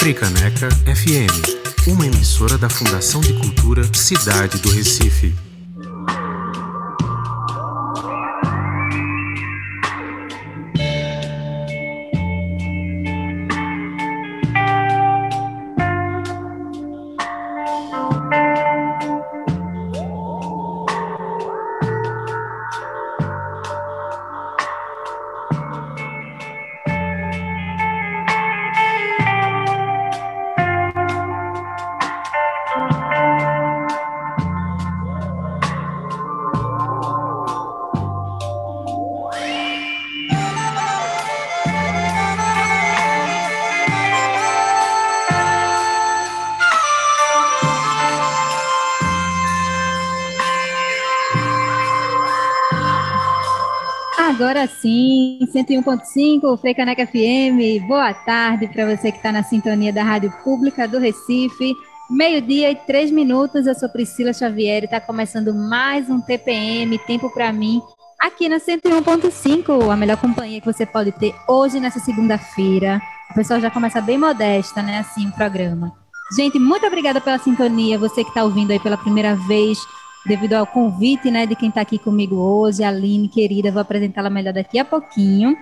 Fricaneca FM, uma emissora da Fundação de Cultura Cidade do Recife. 101.5, Frei Caneca FM. Boa tarde para você que está na sintonia da Rádio Pública do Recife. Meio-dia e três minutos, eu sou Priscila Xavier e está começando mais um TPM, Tempo para mim, aqui na 101.5, a melhor companhia que você pode ter hoje nessa segunda-feira. O pessoal já começa bem modesta, né, assim, o programa. Gente, muito obrigada pela sintonia, você que está ouvindo aí pela primeira vez devido ao convite né, de quem está aqui comigo hoje, a Aline, querida, vou apresentá-la melhor daqui a pouquinho.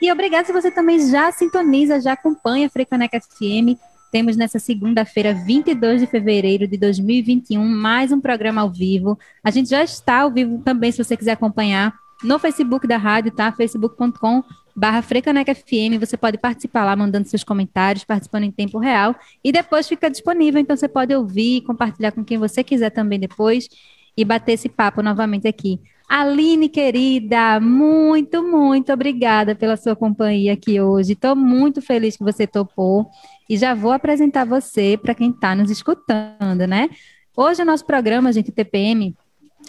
E obrigada se você também já sintoniza, já acompanha a Frecaneca FM. Temos nessa segunda-feira, 22 de fevereiro de 2021, mais um programa ao vivo. A gente já está ao vivo também, se você quiser acompanhar, no Facebook da rádio, tá? facebook.com barra Frecaneca FM, você pode participar lá, mandando seus comentários, participando em tempo real, e depois fica disponível, então você pode ouvir, compartilhar com quem você quiser também depois, e bater esse papo novamente aqui. Aline, querida, muito, muito obrigada pela sua companhia aqui hoje. Estou muito feliz que você topou e já vou apresentar você para quem está nos escutando, né? Hoje o nosso programa, gente, TPM,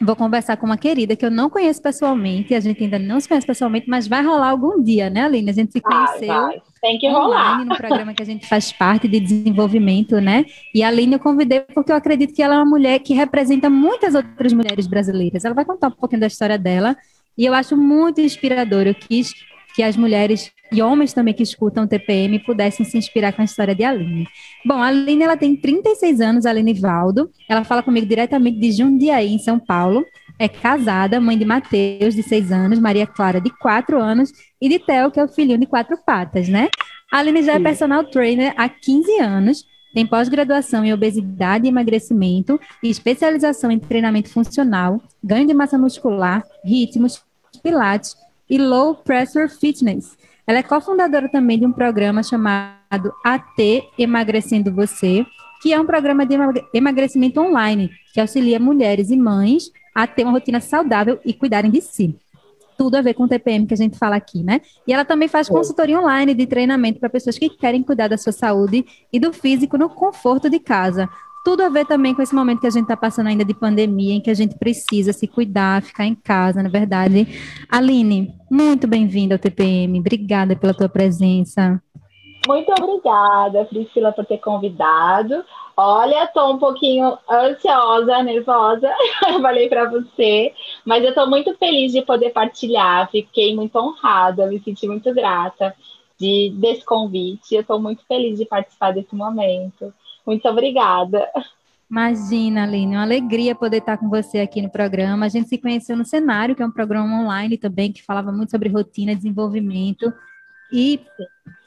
vou conversar com uma querida que eu não conheço pessoalmente, a gente ainda não se conhece pessoalmente, mas vai rolar algum dia, né, Aline? A gente se conheceu vai, vai. Tem que online rolar. no programa que a gente faz parte de desenvolvimento, né? E a Aline eu convidei porque eu acredito que ela é uma mulher que representa muitas outras mulheres brasileiras. Ela vai contar um pouquinho da história dela e eu acho muito inspirador. Eu quis que as mulheres e homens também que escutam o TPM pudessem se inspirar com a história de Aline. Bom, a Aline ela tem 36 anos, Aline Valdo. Ela fala comigo diretamente de Jundiaí, em São Paulo. É casada, mãe de Mateus, de 6 anos, Maria Clara, de 4 anos, e de Theo, que é o filhinho de quatro patas, né? A Aline já é personal trainer há 15 anos, tem pós-graduação em obesidade e emagrecimento e especialização em treinamento funcional, ganho de massa muscular, ritmos, pilates e low pressure fitness. Ela é cofundadora também de um programa chamado AT Emagrecendo Você, que é um programa de emagrecimento online que auxilia mulheres e mães a ter uma rotina saudável e cuidarem de si. Tudo a ver com o TPM que a gente fala aqui, né? E ela também faz consultoria online de treinamento para pessoas que querem cuidar da sua saúde e do físico no conforto de casa. Tudo a ver também com esse momento que a gente está passando ainda de pandemia, em que a gente precisa se cuidar, ficar em casa, na verdade. Aline, muito bem-vinda ao TPM. Obrigada pela tua presença. Muito obrigada, Priscila, por ter convidado. Olha, estou um pouquinho ansiosa, nervosa, falei para você, mas eu estou muito feliz de poder partilhar. Fiquei muito honrada, me senti muito grata de, desse convite. Eu estou muito feliz de participar desse momento. Muito obrigada. Imagina, Aline, uma alegria poder estar com você aqui no programa. A gente se conheceu no Cenário, que é um programa online também, que falava muito sobre rotina, desenvolvimento. E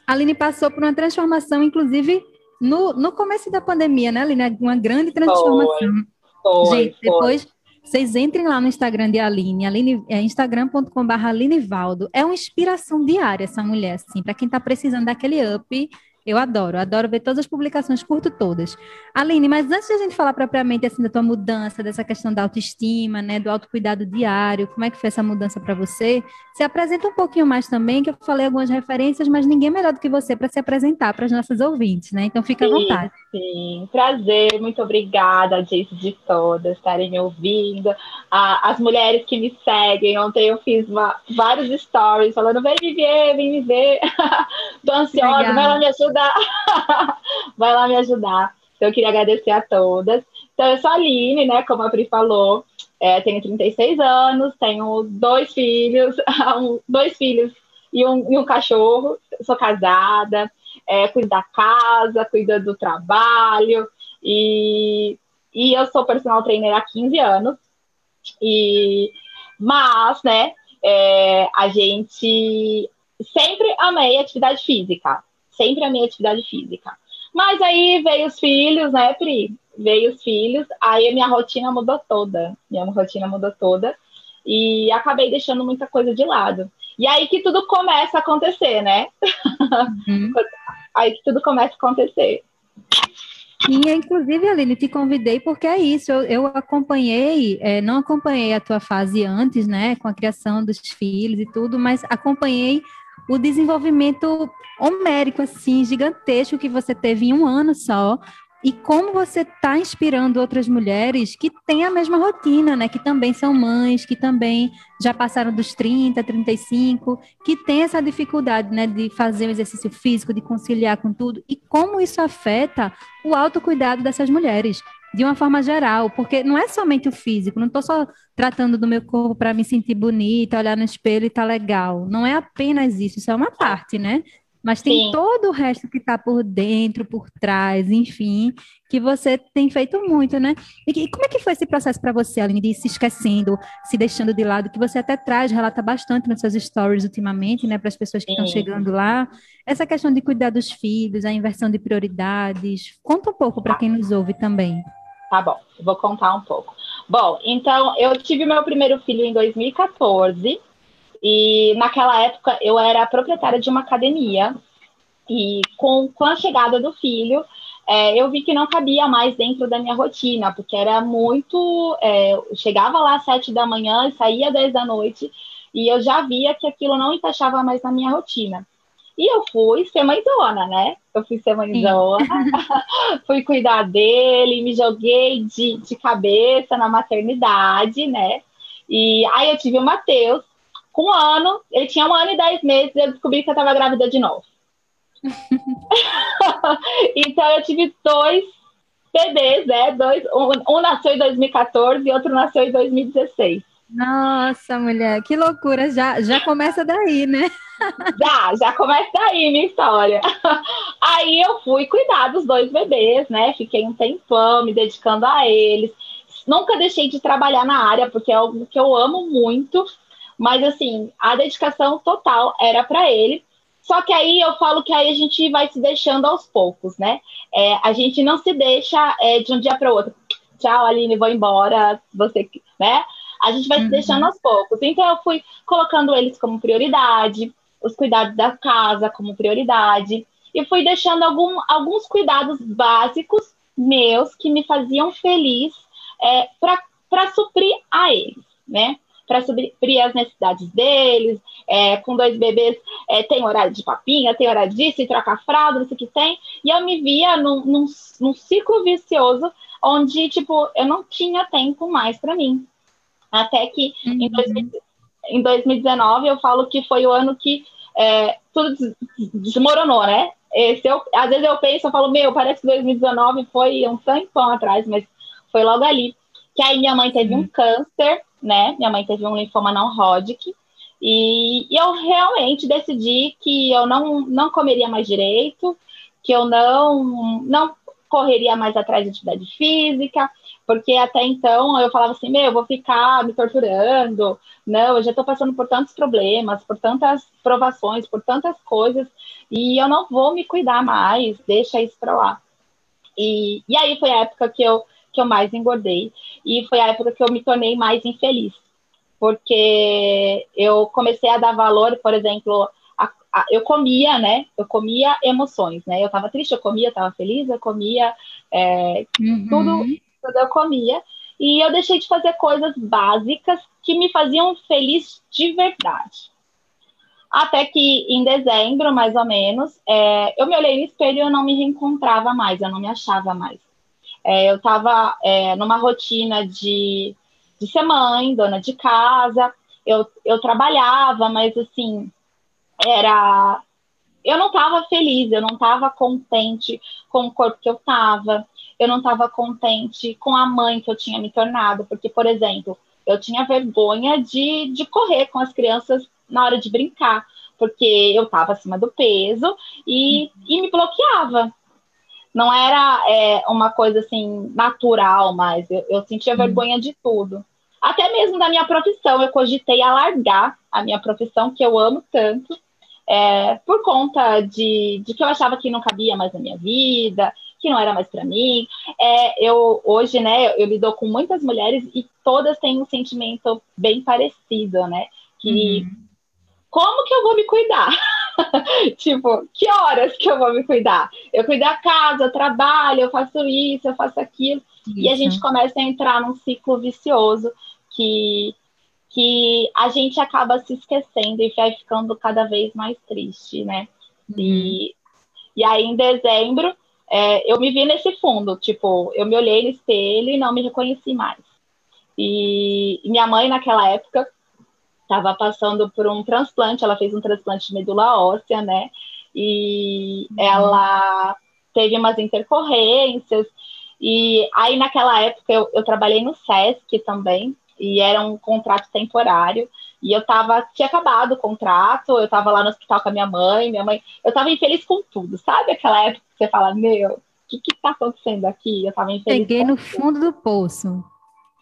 a Aline passou por uma transformação, inclusive, no, no começo da pandemia, né, Aline? Uma grande transformação. Foi, foi, gente, depois vocês entrem lá no Instagram de Aline, Aline é instagram.com.br Alinevaldo. É uma inspiração diária essa mulher, assim, para quem está precisando daquele up eu adoro, adoro ver todas as publicações, curto todas. Aline, mas antes de a gente falar propriamente assim da tua mudança, dessa questão da autoestima, né, do autocuidado diário, como é que foi essa mudança para você? Se apresenta um pouquinho mais também, que eu falei algumas referências, mas ninguém melhor do que você para se apresentar para as nossas ouvintes, né? Então fica à vontade. Sim, prazer, muito obrigada, gente de todas estarem me ouvindo. Ah, as mulheres que me seguem, ontem eu fiz uma, vários stories falando: vem me ver, vem me ver. Tô ansiosa, vai lá me ajudar. vai lá me ajudar. Então, eu queria agradecer a todas. Então, eu sou a Aline, né? Como a Pri falou, é, tenho 36 anos, tenho dois filhos, dois filhos e um, e um cachorro, sou casada. É, cuido da casa, cuido do trabalho, e, e eu sou personal trainer há 15 anos, e, mas, né, é, a gente sempre amei atividade física, sempre amei atividade física. Mas aí veio os filhos, né, Pri? Veio os filhos, aí a minha rotina mudou toda. Minha rotina mudou toda. E acabei deixando muita coisa de lado. E aí que tudo começa a acontecer, né? Uhum. aí que tudo começa a acontecer. E, inclusive, Aline, te convidei porque é isso. Eu, eu acompanhei, é, não acompanhei a tua fase antes, né, com a criação dos filhos e tudo, mas acompanhei o desenvolvimento homérico, assim, gigantesco que você teve em um ano só, e como você está inspirando outras mulheres que têm a mesma rotina, né? Que também são mães, que também já passaram dos 30, 35, que têm essa dificuldade, né? De fazer o exercício físico, de conciliar com tudo. E como isso afeta o autocuidado dessas mulheres de uma forma geral, porque não é somente o físico, não estou só tratando do meu corpo para me sentir bonita, olhar no espelho e tá legal. Não é apenas isso, isso é uma parte, né? Mas tem Sim. todo o resto que está por dentro, por trás, enfim, que você tem feito muito, né? E, como é que foi esse processo para você, Aline, de se esquecendo, se deixando de lado, que você até traz, relata bastante nas suas stories ultimamente, né, para as pessoas que estão chegando lá. Essa questão de cuidar dos filhos, a inversão de prioridades. Conta um pouco para quem nos ouve também. Tá bom, vou contar um pouco. Bom, então eu tive meu primeiro filho em 2014 e naquela época eu era proprietária de uma academia e com, com a chegada do filho é, eu vi que não cabia mais dentro da minha rotina, porque era muito. É, chegava lá às sete da manhã e saía às dez da noite, e eu já via que aquilo não encaixava mais na minha rotina. E eu fui ser mãezona, né? Eu fui ser mãezona, fui cuidar dele, me joguei de, de cabeça na maternidade, né? E aí eu tive o Matheus, com um ano, ele tinha um ano e dez meses, eu descobri que eu estava grávida de novo. então eu tive dois bebês, né? Dois, um, um nasceu em 2014 e outro nasceu em 2016. Nossa, mulher, que loucura! Já, já começa daí, né? já, já começa daí minha história. Aí eu fui cuidar dos dois bebês, né? Fiquei um tempão me dedicando a eles. Nunca deixei de trabalhar na área, porque é algo que eu amo muito. Mas, assim, a dedicação total era para ele. Só que aí eu falo que aí a gente vai se deixando aos poucos, né? É, a gente não se deixa é, de um dia para o outro. Tchau, Aline, vou embora. Você, né? A gente vai uhum. se deixando aos poucos. Então eu fui colocando eles como prioridade, os cuidados da casa como prioridade, e fui deixando algum, alguns cuidados básicos meus que me faziam feliz é, para suprir a eles, né? Para suprir as necessidades deles. É, com dois bebês, é, tem horário de papinha, tem horário disso, e troca fralda, não sei o que tem. E eu me via num, num, num ciclo vicioso onde, tipo, eu não tinha tempo mais para mim. Até que uhum. em, 2000, em 2019 eu falo que foi o ano que é, tudo desmoronou, né? Esse eu, às vezes eu penso, eu falo, meu, parece que 2019 foi um tampão atrás, mas foi logo ali. Que aí minha mãe teve uhum. um câncer, né? Minha mãe teve um linfoma não Hodgkin. E, e eu realmente decidi que eu não, não comeria mais direito, que eu não, não correria mais atrás de atividade física, porque até então eu falava assim, meu, eu vou ficar me torturando, não, eu já estou passando por tantos problemas, por tantas provações, por tantas coisas, e eu não vou me cuidar mais, deixa isso para lá. E, e aí foi a época que eu, que eu mais engordei, e foi a época que eu me tornei mais infeliz, porque eu comecei a dar valor, por exemplo, eu comia, né? Eu comia emoções, né? Eu estava triste, eu comia, estava feliz, eu comia é, uhum. tudo, tudo eu comia. E eu deixei de fazer coisas básicas que me faziam feliz de verdade. Até que em dezembro, mais ou menos, é, eu me olhei no espelho e eu não me reencontrava mais, eu não me achava mais. É, eu estava é, numa rotina de, de ser mãe, dona de casa, eu, eu trabalhava, mas assim, era eu não estava feliz, eu não estava contente com o corpo que eu estava, eu não estava contente com a mãe que eu tinha me tornado, porque, por exemplo, eu tinha vergonha de, de correr com as crianças na hora de brincar, porque eu estava acima do peso e, e me bloqueava. Não era é, uma coisa assim natural, mas eu, eu sentia uhum. vergonha de tudo. Até mesmo da minha profissão, eu cogitei alargar a minha profissão, que eu amo tanto, é, por conta de, de que eu achava que não cabia mais na minha vida, que não era mais para mim. É, eu hoje, né, eu lido com muitas mulheres e todas têm um sentimento bem parecido, né? Que uhum. como que eu vou me cuidar? tipo, que horas que eu vou me cuidar? Eu cuido da casa, eu trabalho, eu faço isso, eu faço aquilo. Isso. E a gente começa a entrar num ciclo vicioso que que a gente acaba se esquecendo e vai ficando cada vez mais triste, né? Uhum. E, e aí, em dezembro, é, eu me vi nesse fundo, tipo, eu me olhei no espelho e não me reconheci mais. E, e minha mãe, naquela época, estava passando por um transplante, ela fez um transplante de medula óssea, né? E uhum. ela teve umas intercorrências. E aí, naquela época, eu, eu trabalhei no SESC também, e era um contrato temporário. E eu tava, tinha acabado o contrato, eu tava lá no hospital com a minha mãe, minha mãe, eu tava infeliz com tudo, sabe? Aquela época que você fala, meu, o que que tá acontecendo aqui? Eu tava infeliz. Peguei no tudo. fundo do poço.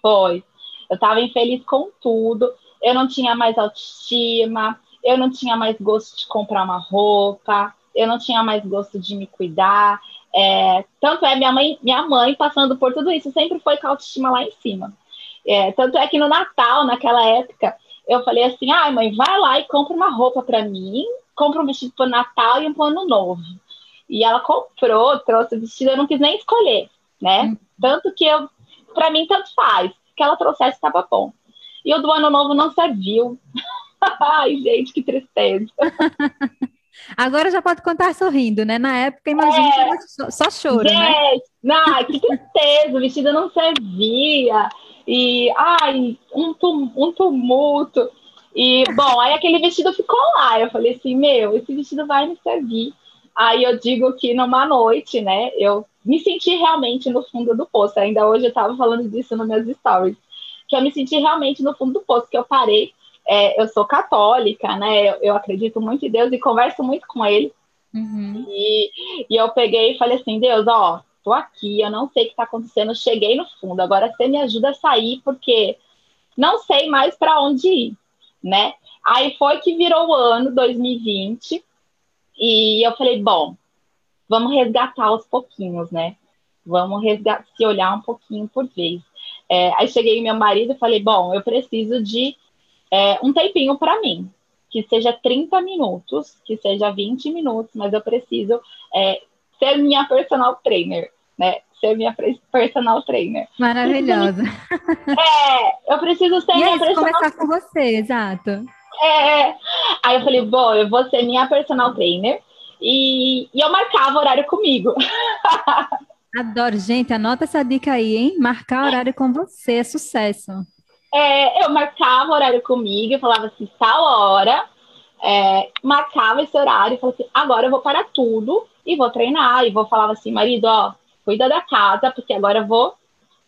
Foi. Eu tava infeliz com tudo, eu não tinha mais autoestima, eu não tinha mais gosto de comprar uma roupa, eu não tinha mais gosto de me cuidar. É, tanto é minha mãe, minha mãe passando por tudo isso sempre foi com a autoestima lá em cima. É, tanto é que no Natal, naquela época, eu falei assim: ai, ah, mãe, vai lá e compra uma roupa para mim, compra um vestido para o Natal e um para Ano Novo. E ela comprou, trouxe o vestido, eu não quis nem escolher, né? Uhum. Tanto que eu, para mim, tanto faz. Que ela trouxesse estava bom. E o do Ano Novo não serviu. ai, gente, que tristeza. Agora já pode contar sorrindo, né? Na época, imagina, é, só, choro, né? gente, né? Não, que tristeza, o vestido não servia e ai, um, tum, um tumulto. E, bom, aí aquele vestido ficou lá. Eu falei assim, meu, esse vestido vai me servir. Aí eu digo que numa noite, né, eu me senti realmente no fundo do poço. Ainda hoje eu estava falando disso nos meus stories. Que eu me senti realmente no fundo do poço, que eu parei. É, eu sou católica, né? Eu, eu, acredito muito em Deus e converso muito com Ele. Uhum. E, e eu peguei e falei assim, Deus, ó, tô aqui, eu não sei o que está acontecendo, cheguei no fundo, agora você me ajuda a sair, porque não sei mais para onde ir, né? Aí foi que virou o ano 2020, e eu falei, bom, vamos resgatar aos pouquinhos, né? Vamos resgatar, se olhar um pouquinho por vez. É, aí cheguei meu marido e falei, bom, eu preciso de é, um tempinho para mim, que seja 30 minutos, que seja 20 minutos, mas eu preciso é, ser minha personal trainer, né? Ser minha personal trainer. Maravilhosa. É, eu preciso ser e minha aí, personal começar com você, exato. É, aí eu falei, bom, eu vou ser minha personal trainer e, e eu marcava horário comigo. Adoro, gente, anota essa dica aí, hein? Marcar horário com você é sucesso. É, eu marcava horário comigo, eu falava assim, tal hora, é, marcava esse horário e falava assim, agora eu vou parar tudo e vou treinar. E vou falar assim, marido, ó, cuida da casa, porque agora eu vou,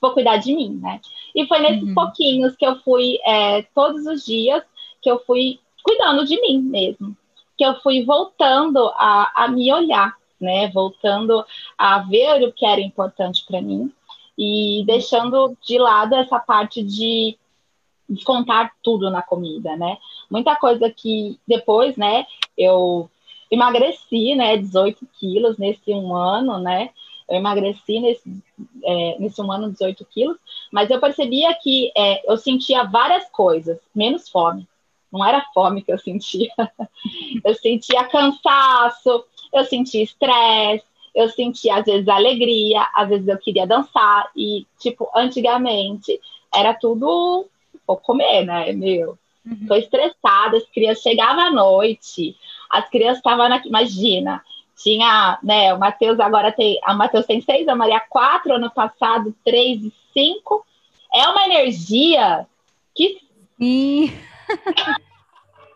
vou cuidar de mim, né? E foi nesses uhum. pouquinhos que eu fui, é, todos os dias, que eu fui cuidando de mim mesmo. Que eu fui voltando a, a me olhar, né? Voltando a ver o que era importante para mim e deixando de lado essa parte de descontar tudo na comida, né? Muita coisa que depois, né, eu emagreci, né, 18 quilos nesse um ano, né? Eu emagreci nesse, é, nesse um ano 18 quilos, mas eu percebia que é, eu sentia várias coisas, menos fome. Não era fome que eu sentia. eu sentia cansaço, eu sentia estresse, eu sentia às vezes alegria, às vezes eu queria dançar e tipo antigamente era tudo vou comer, né, meu. Uhum. Tô estressada, as crianças chegavam à noite, as crianças estavam na. Imagina, tinha, né, o Matheus agora tem. A Matheus tem seis, a Maria quatro, ano passado, três e cinco. É uma energia que. Sim.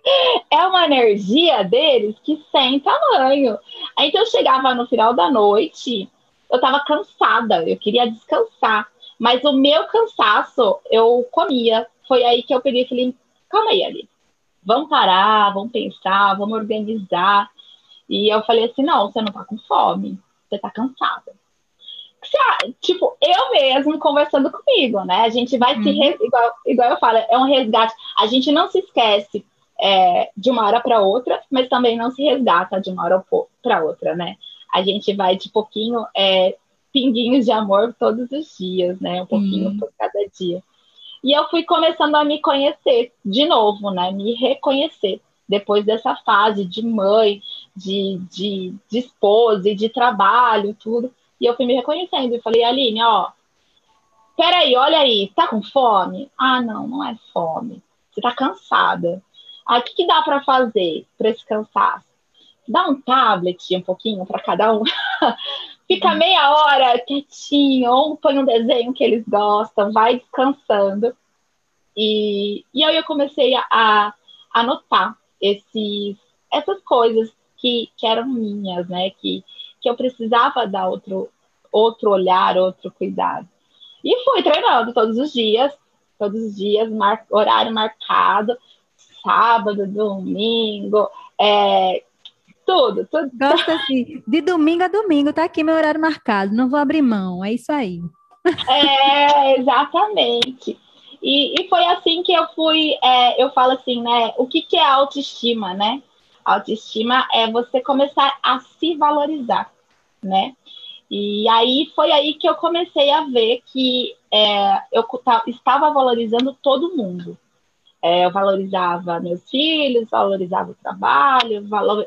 é uma energia deles que sem tamanho. Aí então eu chegava no final da noite, eu tava cansada, eu queria descansar. Mas o meu cansaço, eu comia. Foi aí que eu peguei e falei, calma aí, Ali. vamos parar, vamos pensar, vamos organizar. E eu falei assim: não, você não tá com fome, você tá cansada. Tipo, eu mesmo conversando comigo, né? A gente vai uhum. se. Igual, igual eu falo, é um resgate. A gente não se esquece é, de uma hora para outra, mas também não se resgata de uma hora para outra, né? A gente vai de pouquinho, é, pinguinhos de amor todos os dias, né? Um pouquinho uhum. por cada dia. E eu fui começando a me conhecer de novo, né? Me reconhecer depois dessa fase de mãe, de, de, de esposa e de trabalho, tudo. E eu fui me reconhecendo e falei, Aline, ó, peraí, olha aí, tá com fome? Ah, não, não é fome. Você tá cansada. Aí, o que, que dá para fazer para esse cansaço? Dá um tablet um pouquinho para cada um. Fica uhum. meia hora quietinho, ou põe um desenho que eles gostam, vai descansando. E, e aí eu comecei a, a anotar esses, essas coisas que, que eram minhas, né? Que, que eu precisava dar outro, outro olhar, outro cuidado. E fui treinando todos os dias, todos os dias, mar, horário marcado, sábado, domingo, é, tudo, tudo. Gosto assim, de domingo a domingo, tá aqui meu horário marcado, não vou abrir mão, é isso aí. É, exatamente. E, e foi assim que eu fui, é, eu falo assim, né? O que, que é autoestima, né? Autoestima é você começar a se valorizar, né? E aí foi aí que eu comecei a ver que é, eu estava valorizando todo mundo. É, eu valorizava meus filhos, valorizava o trabalho, valor,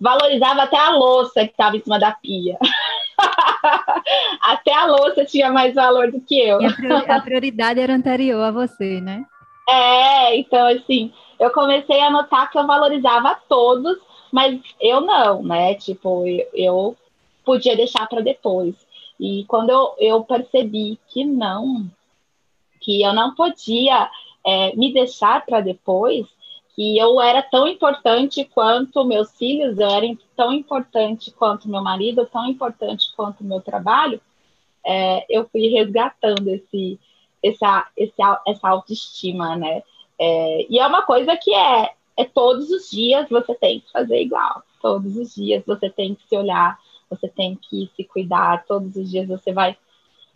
valorizava até a louça que estava em cima da pia. até a louça tinha mais valor do que eu. E a prioridade era anterior a você, né? É, então assim, eu comecei a notar que eu valorizava todos, mas eu não, né? Tipo, eu, eu podia deixar para depois. E quando eu, eu percebi que não, que eu não podia é, me deixar para depois, que eu era tão importante quanto meus filhos, eu era tão importante quanto meu marido, tão importante quanto meu trabalho, é, eu fui resgatando esse, essa, esse, essa autoestima, né? É, e é uma coisa que é, é todos os dias você tem que fazer igual, todos os dias você tem que se olhar, você tem que se cuidar, todos os dias você vai,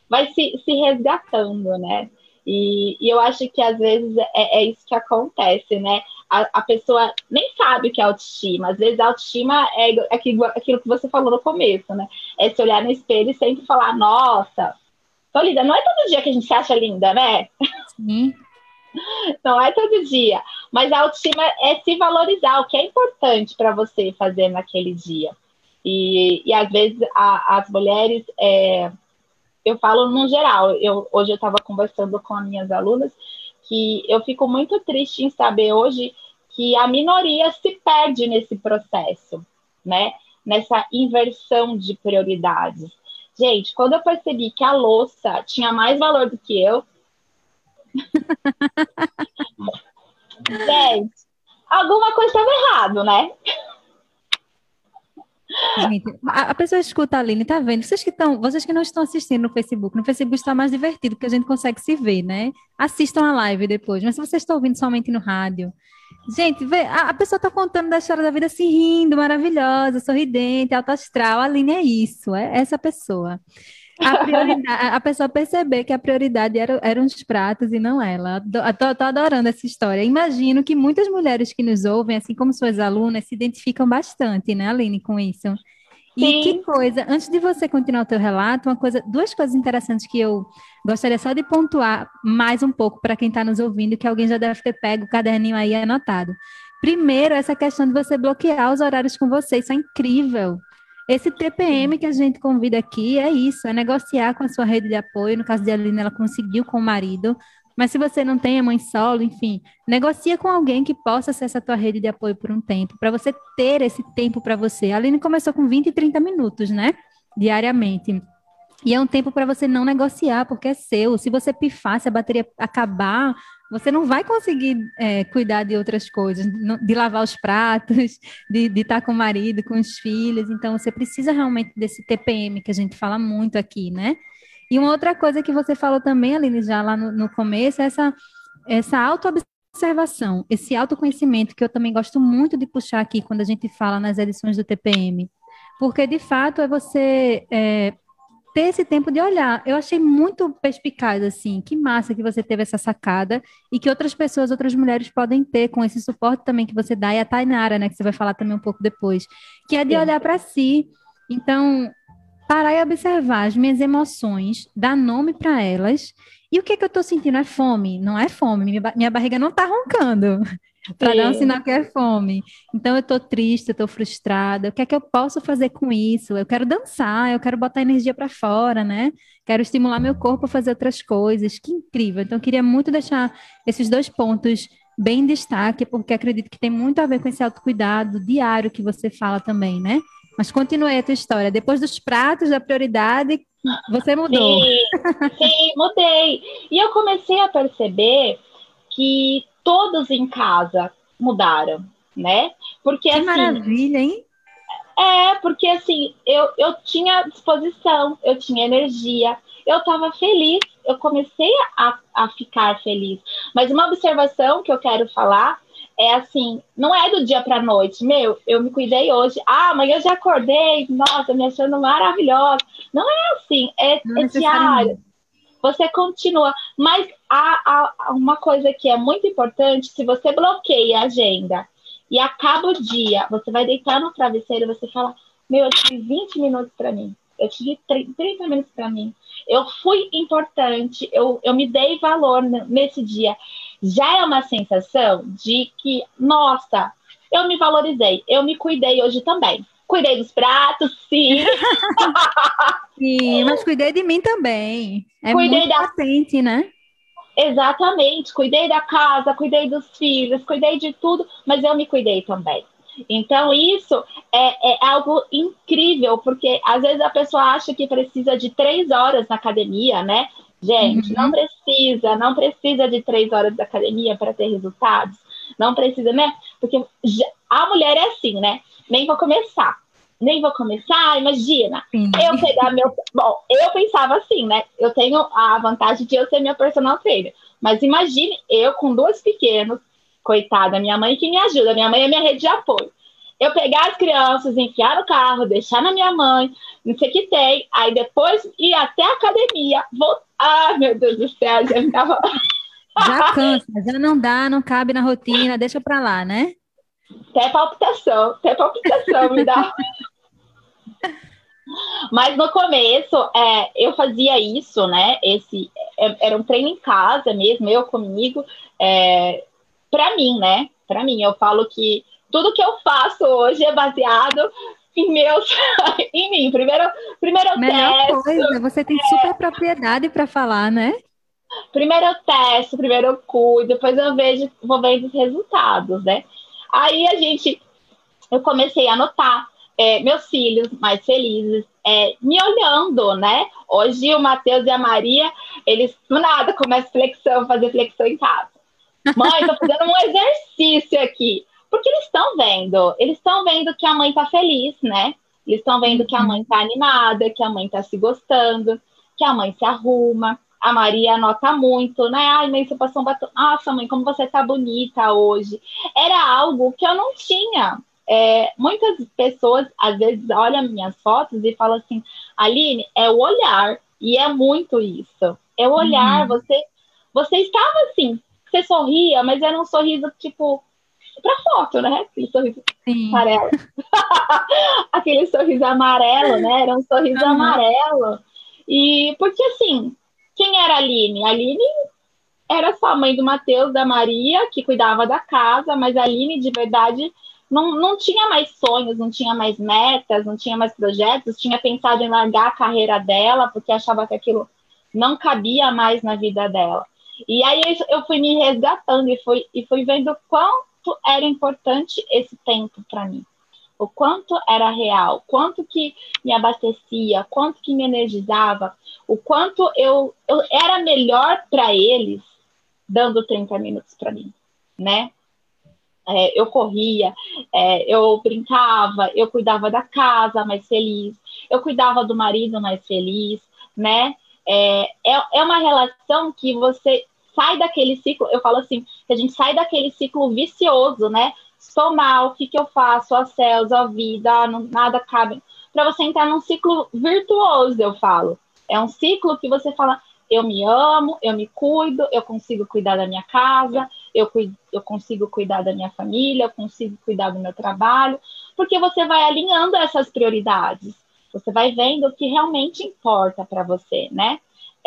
vai se, se resgatando, né? E, e eu acho que às vezes é, é isso que acontece, né? a, a, pessoa nem sabe o que é autoestima. Às vezes a autoestima é aquilo, aquilo que você falou no começo, né? É se olhar no espelho e sempre falar, nossa, tô linda. Não é todo dia que a gente se acha linda, né? Sim. Não é todo dia. Mas a autoestima é se valorizar, o que é importante para você fazer naquele dia. E, e às vezes a, as mulheres, é, eu falo no geral, eu, hoje eu estava conversando com as minhas alunas que eu fico muito triste em saber hoje que a minoria se perde nesse processo, né? Nessa inversão de prioridades. Gente, quando eu percebi que a louça tinha mais valor do que eu. Gente, alguma coisa estava errado, né? Gente, a, a, pessoa escuta a Aline, tá vendo? Vocês que estão, vocês que não estão assistindo no Facebook, no Facebook está mais divertido, porque a gente consegue se ver, né? Assistam a live depois. Mas se vocês estão ouvindo somente no rádio, gente, vê, a, a pessoa está contando da história da vida se rindo, maravilhosa, sorridente, alto astral. A Aline é isso, é essa pessoa. A, a, pessoa perceber que a prioridade era, eram os pratos e não ela. Estou adorando essa história. Imagino que muitas mulheres que nos ouvem, assim como suas alunas, se identificam bastante, né, Aline, com isso. E Sim. que coisa, antes de você continuar o teu relato, uma coisa, duas coisas interessantes que eu gostaria só de pontuar mais um pouco para quem está nos ouvindo, que alguém já deve ter pego o caderninho aí anotado. Primeiro, essa questão de você bloquear os horários com você, isso é incrível. Esse TPM que a gente convida aqui é isso, é negociar com a sua rede de apoio. No caso de Aline, ela conseguiu com o marido. Mas se você não tem a mãe solo, enfim, negocia com alguém que possa ser essa tua rede de apoio por um tempo, para você ter esse tempo para você. A Aline começou com 20 e 30 minutos, né? Diariamente. E é um tempo para você não negociar, porque é seu. Se você pifar, se a bateria acabar, você não vai conseguir é, cuidar de outras coisas, de lavar os pratos, de, de estar com o marido, com os filhos. Então, você precisa realmente desse TPM que a gente fala muito aqui, né? E uma outra coisa que você falou também, Aline, já lá no, no começo, é essa, essa auto observação, esse autoconhecimento que eu também gosto muito de puxar aqui quando a gente fala nas edições do TPM, porque de fato é você é, ter esse tempo de olhar. Eu achei muito perspicaz, assim, que massa que você teve essa sacada e que outras pessoas, outras mulheres podem ter com esse suporte também que você dá, e a Tainara, né, que você vai falar também um pouco depois, que é de olhar para si. Então, parar e observar as minhas emoções, dar nome para elas. E o que, é que eu estou sentindo? É fome? Não é fome, minha barriga não está roncando para dar um sinal que é fome. Então eu estou triste, eu estou frustrada. O que é que eu posso fazer com isso? Eu quero dançar, eu quero botar energia para fora, né? Quero estimular meu corpo a fazer outras coisas. Que incrível. Então eu queria muito deixar esses dois pontos bem em destaque, porque acredito que tem muito a ver com esse autocuidado diário que você fala também, né? Mas continue a tua história. Depois dos pratos da prioridade, você mudou. Sim, sim, mudei. E eu comecei a perceber que todos em casa mudaram, né? Porque que assim, maravilha, hein? É, porque assim, eu, eu tinha disposição, eu tinha energia, eu estava feliz, eu comecei a, a ficar feliz. Mas uma observação que eu quero falar é assim, não é do dia para noite, meu, eu me cuidei hoje, ah, amanhã eu já acordei, nossa, me achando maravilhosa. Não é assim, é, é diário você continua. Mas há, há, uma coisa que é muito importante: se você bloqueia a agenda e acaba o dia, você vai deitar no travesseiro e você fala: Meu, eu tive 20 minutos para mim, eu tive 30 minutos para mim, eu fui importante, eu, eu me dei valor nesse dia. Já é uma sensação de que, nossa, eu me valorizei, eu me cuidei hoje também. Cuidei dos pratos, sim. sim, mas cuidei de mim também. É cuidei muito da... patente, né? Exatamente. Cuidei da casa, cuidei dos filhos, cuidei de tudo, mas eu me cuidei também. Então, isso é, é, algo incrível, porque às vezes a pessoa acha que precisa de três horas na academia, né? Gente, uhum. não precisa, não precisa de três horas da academia para ter resultados. Não precisa, né? Porque a mulher é assim, né? Nem vou começar. Nem vou começar, imagina. Sim. Eu pegar meu. Bom, eu pensava assim, né? Eu tenho a vantagem de eu ser minha personal trainer. Mas imagine eu com duas pequenos, coitada, minha mãe que me ajuda, minha mãe é minha rede de apoio. Eu pegar as crianças, enfiar no carro, deixar na minha mãe, não sei o que tem, aí depois ir até a academia, voltar. Ah, meu Deus do céu, já ficava. Já cansa, já não dá, não cabe na rotina, deixa pra lá, né? Até palpitação, até palpitação me dá. Mas no começo, é, eu fazia isso, né? Esse é, era um treino em casa mesmo, eu comigo, é, para mim, né? Para mim, eu falo que tudo que eu faço hoje é baseado em meus, em mim. Primeiro, primeiro eu Melhor testo. Coisa, você tem super propriedade para falar, né? Primeiro eu testo, primeiro eu cuido, depois eu vejo, vou vendo os resultados, né? Aí a gente, eu comecei a notar é, meus filhos mais felizes, é, me olhando, né? Hoje o Matheus e a Maria, eles do nada começam flexão, fazer flexão em casa. Mãe, tô fazendo um exercício aqui. Porque eles estão vendo, eles estão vendo que a mãe tá feliz, né? Eles estão vendo que a mãe tá animada, que a mãe tá se gostando, que a mãe se arruma a Maria nota muito, né? Ai, passou um batom. Nossa, mãe, como você tá bonita hoje. Era algo que eu não tinha. É, muitas pessoas, às vezes, olham minhas fotos e falam assim, Aline, é o olhar. E é muito isso. É o olhar. Uhum. Você, você estava assim, você sorria, mas era um sorriso, tipo, pra foto, né? Aquele sorriso Sim. amarelo. Aquele sorriso amarelo, né? Era um sorriso uhum. amarelo. E porque assim, quem era a Aline? A Aline era só a mãe do Matheus, da Maria, que cuidava da casa, mas a Aline, de verdade, não, não tinha mais sonhos, não tinha mais metas, não tinha mais projetos, tinha pensado em largar a carreira dela, porque achava que aquilo não cabia mais na vida dela. E aí eu fui me resgatando e fui, e fui vendo quanto era importante esse tempo para mim o quanto era real, quanto que me abastecia, quanto que me energizava, o quanto eu, eu era melhor para eles dando 30 minutos para mim, né? É, eu corria, é, eu brincava, eu cuidava da casa mais feliz, eu cuidava do marido mais feliz, né? É, é, é uma relação que você sai daquele ciclo. Eu falo assim, Que a gente sai daquele ciclo vicioso, né? Estou mal, o que, que eu faço? Ó céus, ó vida, não, nada cabe. Para você entrar num ciclo virtuoso, eu falo. É um ciclo que você fala, eu me amo, eu me cuido, eu consigo cuidar da minha casa, eu, cuido, eu consigo cuidar da minha família, eu consigo cuidar do meu trabalho, porque você vai alinhando essas prioridades. Você vai vendo o que realmente importa para você, né?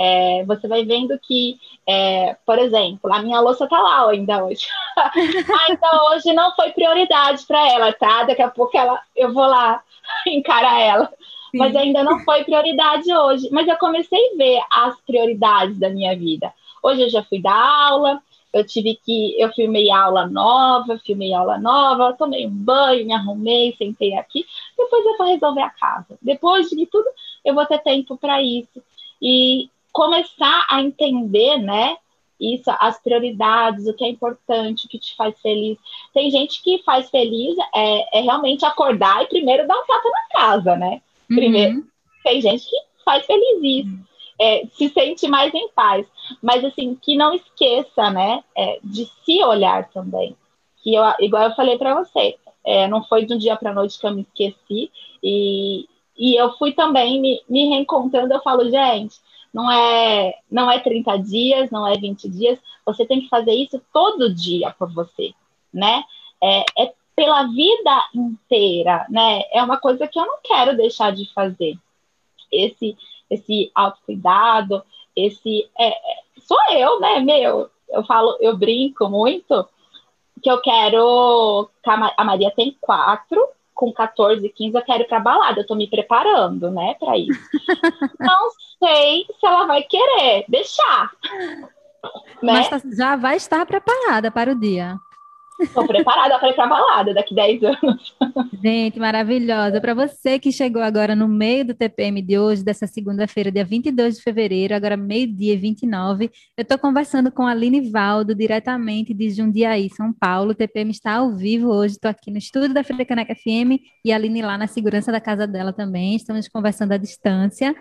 É, você vai vendo que, é, por exemplo, a minha louça tá lá ainda hoje. ainda hoje não foi prioridade para ela, tá? Daqui a pouco ela, eu vou lá encarar ela. Sim. Mas ainda não foi prioridade hoje. Mas eu comecei a ver as prioridades da minha vida. Hoje eu já fui dar aula, eu tive que. Eu filmei aula nova, filmei aula nova, tomei um banho, me arrumei, sentei aqui. Depois eu vou resolver a casa. Depois de tudo, eu vou ter tempo para isso. E começar a entender, né? Isso, as prioridades, o que é importante, o que te faz feliz. Tem gente que faz feliz é, é realmente acordar e primeiro dar um tapa na casa, né? Primeiro, uhum. tem gente que faz feliz isso. É, se sente mais em paz. Mas assim, que não esqueça, né, é, de se olhar também. Que eu, igual eu falei para você, é, não foi de um dia para noite que eu me esqueci e, e eu fui também me, me reencontrando. Eu falo, gente, não é não é 30 dias, não é 20 dias. Você tem que fazer isso todo dia por você, né? É, é pela vida inteira, né? É uma coisa que eu não quero deixar de fazer. Esse esse autocuidado, esse é, é, sou eu, né, meu? Eu falo, eu brinco muito que eu quero. A Maria tem quatro, com 14, 15 eu quero ir pra balada. Eu tô me preparando, né, para isso. não sei se ela vai querer deixar. Né? Mas tá, já vai estar preparada para o dia. Estou preparada para ir para balada daqui 10 anos. Gente, maravilhosa. Para você que chegou agora no meio do TPM de hoje, dessa segunda-feira, dia 22 de fevereiro, agora meio-dia 29, eu estou conversando com a Aline Valdo, diretamente de Jundiaí, São Paulo. O TPM está ao vivo hoje. Estou aqui no estúdio da Frecaneca FM e a Aline lá na segurança da casa dela também. Estamos conversando à distância.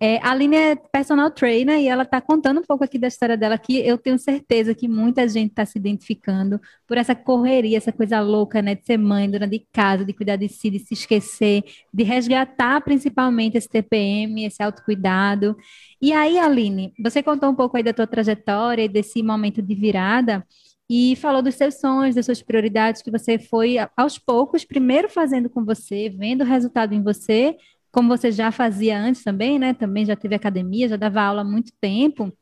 É, a Aline é personal trainer e ela está contando um pouco aqui da história dela, que eu tenho certeza que muita gente está se identificando por essa correria, essa coisa louca, né, de ser mãe, dona de casa, de cuidar de si, de se esquecer, de resgatar principalmente esse TPM, esse autocuidado. E aí, Aline, você contou um pouco aí da tua trajetória e desse momento de virada e falou dos seus sonhos, das suas prioridades que você foi aos poucos, primeiro fazendo com você, vendo o resultado em você, como você já fazia antes também, né? Também já teve academia, já dava aula há muito tempo.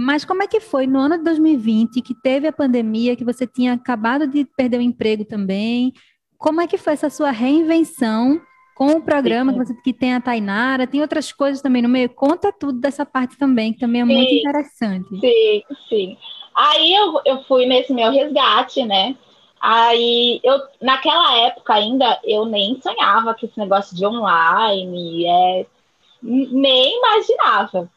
Mas como é que foi no ano de 2020, que teve a pandemia, que você tinha acabado de perder o emprego também? Como é que foi essa sua reinvenção com o programa que, você, que tem a Tainara? Tem outras coisas também no meio? Conta tudo dessa parte também, que também é sim, muito interessante. Sim, sim. Aí eu, eu fui nesse meu resgate, né? Aí eu, naquela época ainda, eu nem sonhava que esse negócio de online, é, nem imaginava.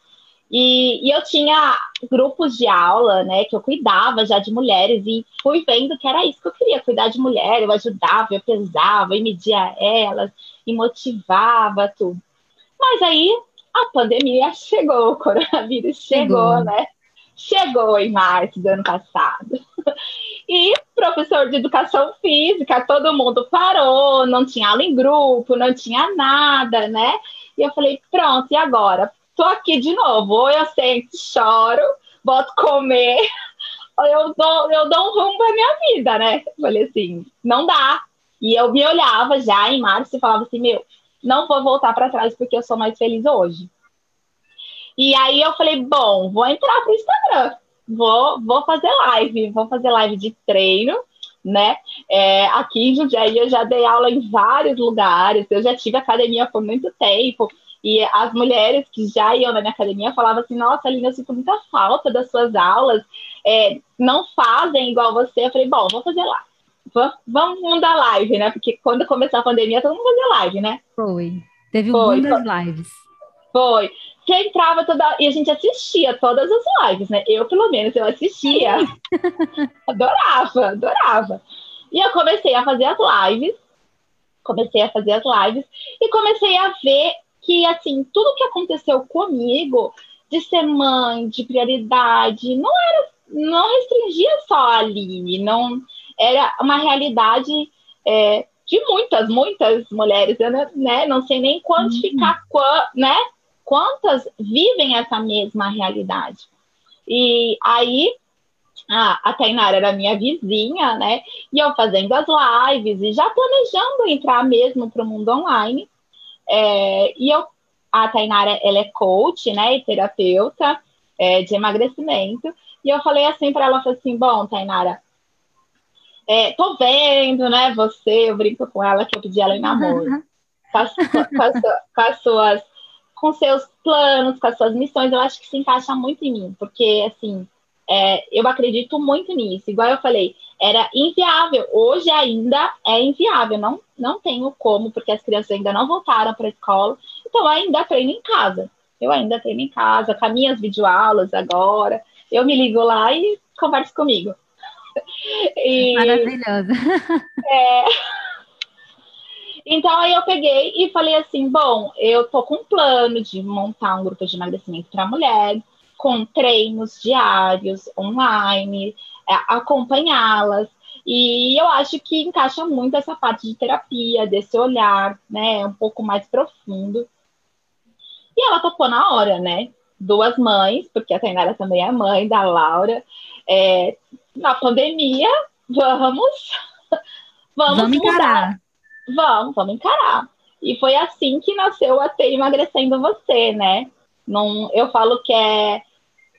E, e, eu tinha grupos de aula, né, que eu cuidava já de mulheres e fui vendo que era isso que eu queria, cuidar de mulher, eu ajudava, eu pesava, e media elas, e motivava tudo. Mas aí a pandemia chegou, o coronavírus chegou, chegou. né? Chegou em março do ano passado. E professor de educação física, todo mundo parou, não tinha aula em grupo, não tinha nada, né? E eu falei, pronto, e agora? Tô aqui de novo. Ou eu sento, choro, boto comer, ou eu dou, eu dou um rumo pra minha vida, né? Falei assim, não dá. E eu me olhava já em março e falava assim, meu, não vou voltar para trás porque eu sou mais feliz hoje. E aí eu falei, bom, vou entrar pro Instagram, vou, vou fazer live, vou fazer live de treino, né? É, aqui em Jundiaí eu já dei aula em vários lugares, eu já tive academia por muito tempo, e as mulheres que já iam na minha academia falavam assim: Nossa, Aline, eu sinto muita falta das suas aulas, é, não fazem igual você. Eu falei: Bom, vou fazer lá. Vamos mudar live, né? Porque quando começou a pandemia, todo mundo fazia live, né? Foi. Teve Foi. muitas lives. Foi. Que entrava toda. E a gente assistia todas as lives, né? Eu, pelo menos, eu assistia. adorava, adorava. E eu comecei a fazer as lives. Comecei a fazer as lives e comecei a ver que, assim, tudo que aconteceu comigo, de ser mãe, de prioridade, não era não restringia só ali, não era uma realidade é, de muitas, muitas mulheres, eu né, não sei nem quantificar, uhum. né, quantas vivem essa mesma realidade. E aí a, a Tainara era minha vizinha, né? E eu fazendo as lives e já planejando entrar mesmo para o mundo online. É, e eu, a Tainara, ela é coach, né? E terapeuta é, de emagrecimento. E eu falei assim para ela, falei assim, bom, Tainara, é, tô vendo, né? Você, eu brinco com ela que eu pedi ela em namoro. Com, as, com, as, com as suas, com seus planos, com as suas missões, eu acho que se encaixa muito em mim, porque assim, é, eu acredito muito nisso. Igual eu falei, era inviável. Hoje ainda é inviável. Não, não tenho como, porque as crianças ainda não voltaram para a escola. Então, ainda treino em casa. Eu ainda treino em casa, com as minhas videoaulas agora. Eu me ligo lá e converso comigo. E, Maravilhosa. É, então aí eu peguei e falei assim: bom, eu tô com um plano de montar um grupo de emagrecimento para mulheres com treinos diários, online, é, acompanhá-las. E eu acho que encaixa muito essa parte de terapia, desse olhar, né, um pouco mais profundo. E ela topou na hora, né? Duas mães, porque a Tainara também é mãe da Laura. É, na pandemia, vamos, vamos, vamos encarar. Vamos, vamos encarar. E foi assim que nasceu a Ter Emagrecendo Você, né? Não, eu falo que é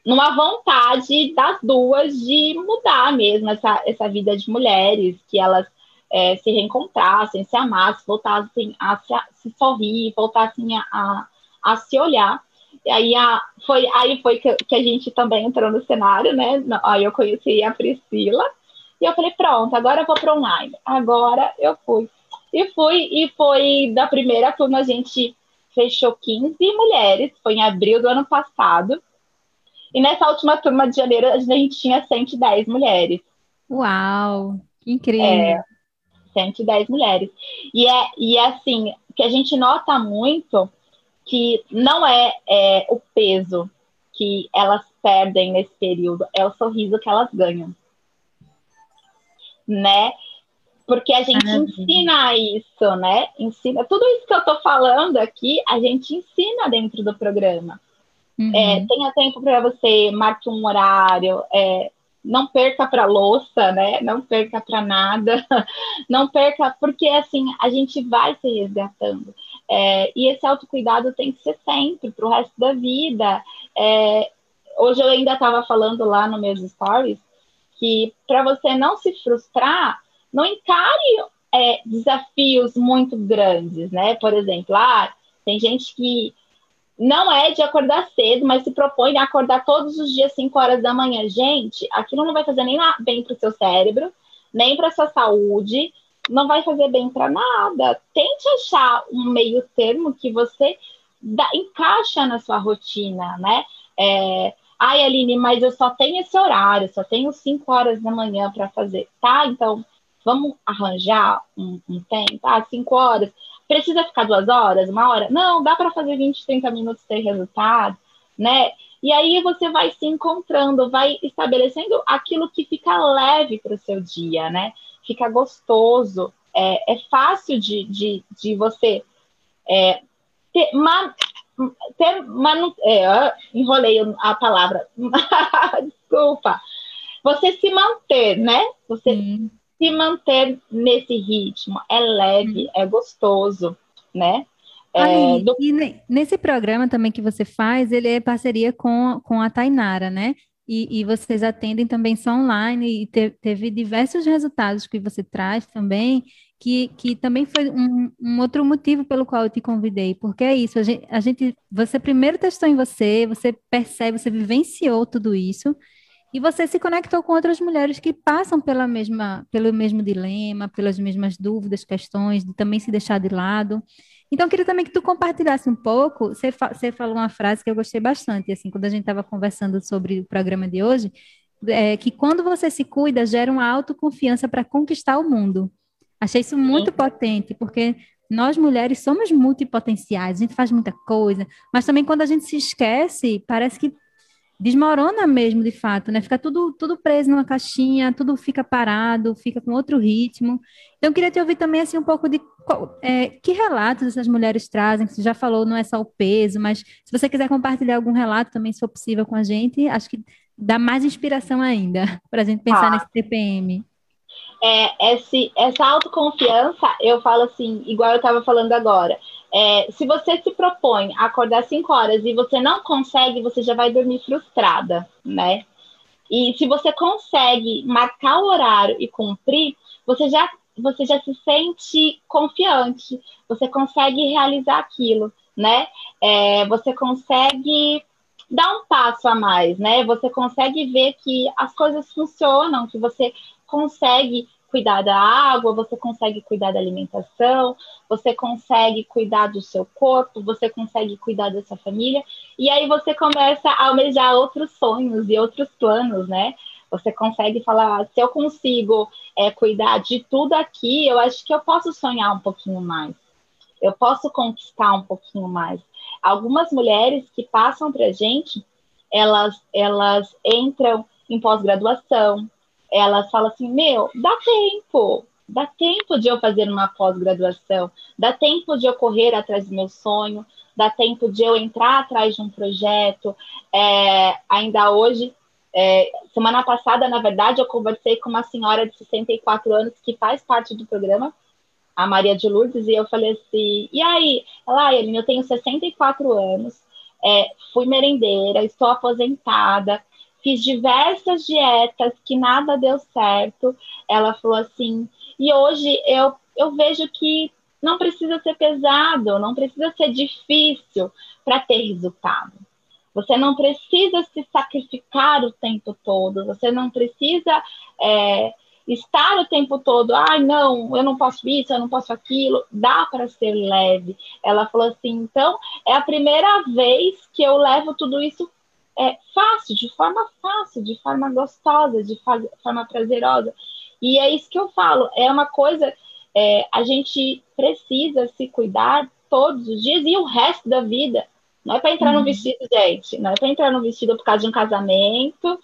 numa vontade das duas de mudar mesmo essa, essa vida de mulheres, que elas é, se reencontrassem, se amassem, voltassem a se, a se sorrir, voltassem a, a, a, se olhar. E aí, a, foi, aí foi que, que, a gente também entrou no cenário, né? Aí eu conheci a Priscila e eu falei, pronto, agora eu vou para online. Agora eu fui. E fui, e foi da primeira turma, a gente fechou 15 mulheres, foi em abril do ano passado. E nessa última turma de janeiro, a gente tinha 110 mulheres. Uau, que incrível! É, 110 mulheres. E é, e é assim, que a gente nota muito que não é, é o peso que elas perdem nesse período, é o sorriso que elas ganham. Né? Porque a gente ensina isso, né? Ensina tudo isso que eu tô falando aqui, a gente ensina dentro do programa. Uhum. É, tenha tempo para você, marque um horário, é, não perca para louça, né? Não perca para nada, não perca, porque assim a gente vai se resgatando. É, e esse autocuidado tem que ser sempre, para o resto da vida. É, hoje eu ainda estava falando lá nos meus stories que para você não se frustrar, não encare é, desafios muito grandes, né? Por exemplo, ah, tem gente que não é de acordar cedo, mas se propõe a acordar todos os dias 5 horas da manhã. Gente, aquilo não vai fazer nem bem para o seu cérebro, nem para sua saúde, não vai fazer bem para nada. Tente achar um meio termo que você dá, encaixa na sua rotina, né? É, Ai, Aline, mas eu só tenho esse horário, só tenho 5 horas da manhã para fazer. Tá, então vamos arranjar um, um tempo, ah, 5 horas. Precisa ficar duas horas, uma hora? Não, dá para fazer 20, 30 minutos ter resultado, né? E aí você vai se encontrando, vai estabelecendo aquilo que fica leve para o seu dia, né? Fica gostoso, é, é fácil de, de, de você é, ter, man, ter manu, é, enrolei a palavra, desculpa. Você se manter, né? Você se manter nesse ritmo. É leve, é gostoso, né? É, do... E nesse programa também que você faz, ele é parceria com, com a Tainara, né? E, e vocês atendem também só online e te, teve diversos resultados que você traz também, que, que também foi um, um, outro motivo pelo qual eu te convidei, porque é isso, a gente, a gente, você primeiro testou em você, você percebe, você vivenciou tudo isso, e você se conectou com outras mulheres que passam pela mesma, pelo mesmo dilema, pelas mesmas dúvidas, questões, de também se deixar de lado. Então, eu queria também que tu compartilhasse um pouco. Você, fa você falou uma frase que eu gostei bastante, assim, quando a gente estava conversando sobre o programa de hoje, é, que quando você se cuida, gera uma autoconfiança para conquistar o mundo. Achei isso muito Sim. potente, porque nós mulheres somos multipotenciais, a gente faz muita coisa, mas também quando a gente se esquece, parece que desmorona mesmo, de fato, né? Fica tudo, tudo preso numa caixinha, tudo fica parado, fica com outro ritmo. Então, eu queria te ouvir também, assim, um pouco de é, que relatos essas mulheres trazem, que você já falou, não é só o peso, mas se você quiser compartilhar algum relato também, se for possível, com a gente, acho que dá mais inspiração ainda para a gente pensar ah. nesse TPM. É, esse, essa autoconfiança, eu falo assim, igual eu estava falando agora, é, se você se propõe a acordar 5 horas e você não consegue, você já vai dormir frustrada, né? E se você consegue marcar o horário e cumprir, você já, você já se sente confiante, você consegue realizar aquilo, né? É, você consegue dar um passo a mais, né? Você consegue ver que as coisas funcionam, que você consegue cuidar da água, você consegue cuidar da alimentação, você consegue cuidar do seu corpo, você consegue cuidar da sua família, e aí você começa a almejar outros sonhos e outros planos, né? Você consegue falar, se eu consigo é, cuidar de tudo aqui, eu acho que eu posso sonhar um pouquinho mais. Eu posso conquistar um pouquinho mais. Algumas mulheres que passam para a gente, elas, elas entram em pós-graduação, elas falam assim: meu, dá tempo, dá tempo de eu fazer uma pós-graduação, dá tempo de eu correr atrás do meu sonho, dá tempo de eu entrar atrás de um projeto. É, ainda hoje, é, semana passada, na verdade, eu conversei com uma senhora de 64 anos que faz parte do programa, a Maria de Lourdes, e eu falei assim: e aí? Ela, Eline, eu tenho 64 anos, é, fui merendeira, estou aposentada fiz diversas dietas que nada deu certo. Ela falou assim, e hoje eu, eu vejo que não precisa ser pesado, não precisa ser difícil para ter resultado. Você não precisa se sacrificar o tempo todo, você não precisa é, estar o tempo todo, ai, ah, não, eu não posso isso, eu não posso aquilo, dá para ser leve. Ela falou assim, então é a primeira vez que eu levo tudo isso é, fácil, de forma fácil, de forma gostosa, de forma prazerosa. E é isso que eu falo, é uma coisa, é, a gente precisa se cuidar todos os dias e o resto da vida. Não é para entrar uhum. no vestido, gente, não é para entrar no vestido por causa de um casamento,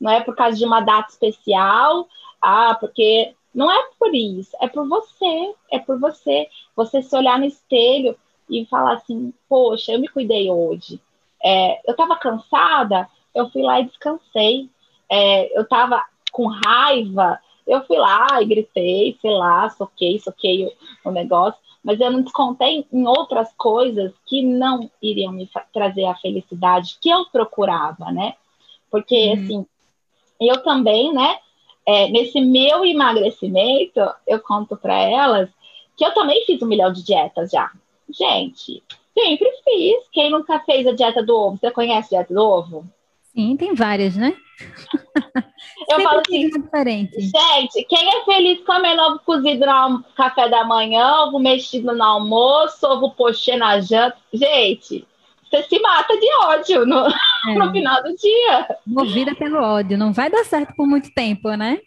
não é por causa de uma data especial, ah, porque não é por isso, é por você, é por você. Você se olhar no espelho e falar assim, poxa, eu me cuidei hoje, é, eu estava cansada, eu fui lá e descansei. É, eu estava com raiva, eu fui lá e gritei, sei lá, soquei, soquei o, o negócio, mas eu não descontei em outras coisas que não iriam me trazer a felicidade que eu procurava, né? Porque, uhum. assim, eu também, né, é, nesse meu emagrecimento, eu conto para elas que eu também fiz um milhão de dietas já. Gente, Sempre fiz. Quem nunca fez a dieta do ovo? Você conhece a dieta do ovo? Sim, tem várias, né? Eu falo assim, diferente. gente, quem é feliz comendo ovo cozido no café da manhã, ovo mexido no almoço, ovo pochê na janta? Gente, você se mata de ódio no, é. no final do dia. Movida pelo ódio, não vai dar certo por muito tempo, né?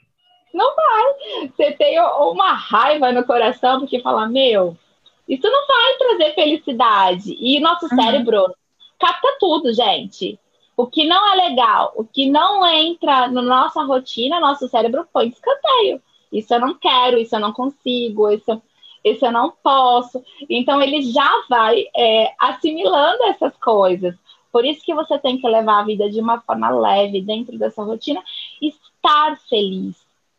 Não vai. Você tem uma raiva no coração porque fala, meu, isso não vai trazer felicidade. E nosso uhum. cérebro capta tudo, gente. O que não é legal, o que não entra na nossa rotina, nosso cérebro põe escanteio. Isso eu não quero, isso eu não consigo, isso, isso eu não posso. Então ele já vai é, assimilando essas coisas. Por isso que você tem que levar a vida de uma forma leve dentro dessa rotina, estar feliz,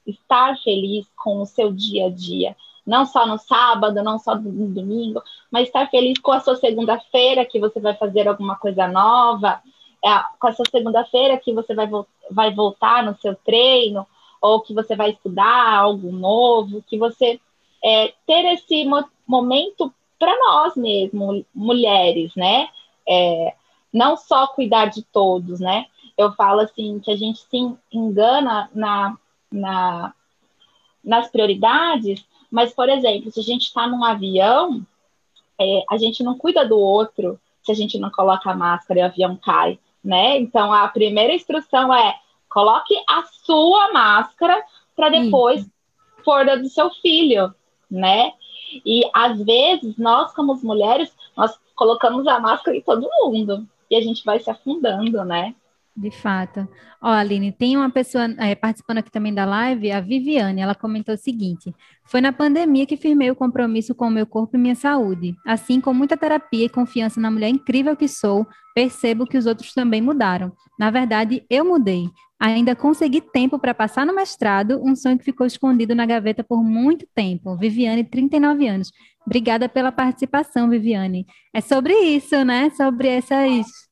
estar feliz com o seu dia a dia não só no sábado, não só no domingo, mas estar feliz com a sua segunda-feira, que você vai fazer alguma coisa nova, é, com a sua segunda-feira que você vai, vai voltar no seu treino, ou que você vai estudar algo novo, que você é, ter esse mo momento para nós mesmo, mulheres, né? É, não só cuidar de todos, né? Eu falo assim que a gente se engana na, na, nas prioridades mas, por exemplo, se a gente está num avião, é, a gente não cuida do outro se a gente não coloca a máscara e o avião cai, né? Então, a primeira instrução é coloque a sua máscara para depois Sim. pôr do seu filho, né? E às vezes nós, como mulheres, nós colocamos a máscara em todo mundo e a gente vai se afundando, né? De fato. Ó, Aline, tem uma pessoa é, participando aqui também da live, a Viviane, ela comentou o seguinte: foi na pandemia que firmei o compromisso com o meu corpo e minha saúde. Assim, com muita terapia e confiança na mulher incrível que sou, percebo que os outros também mudaram. Na verdade, eu mudei. Ainda consegui tempo para passar no mestrado, um sonho que ficou escondido na gaveta por muito tempo. Viviane, 39 anos. Obrigada pela participação, Viviane. É sobre isso, né? Sobre essas,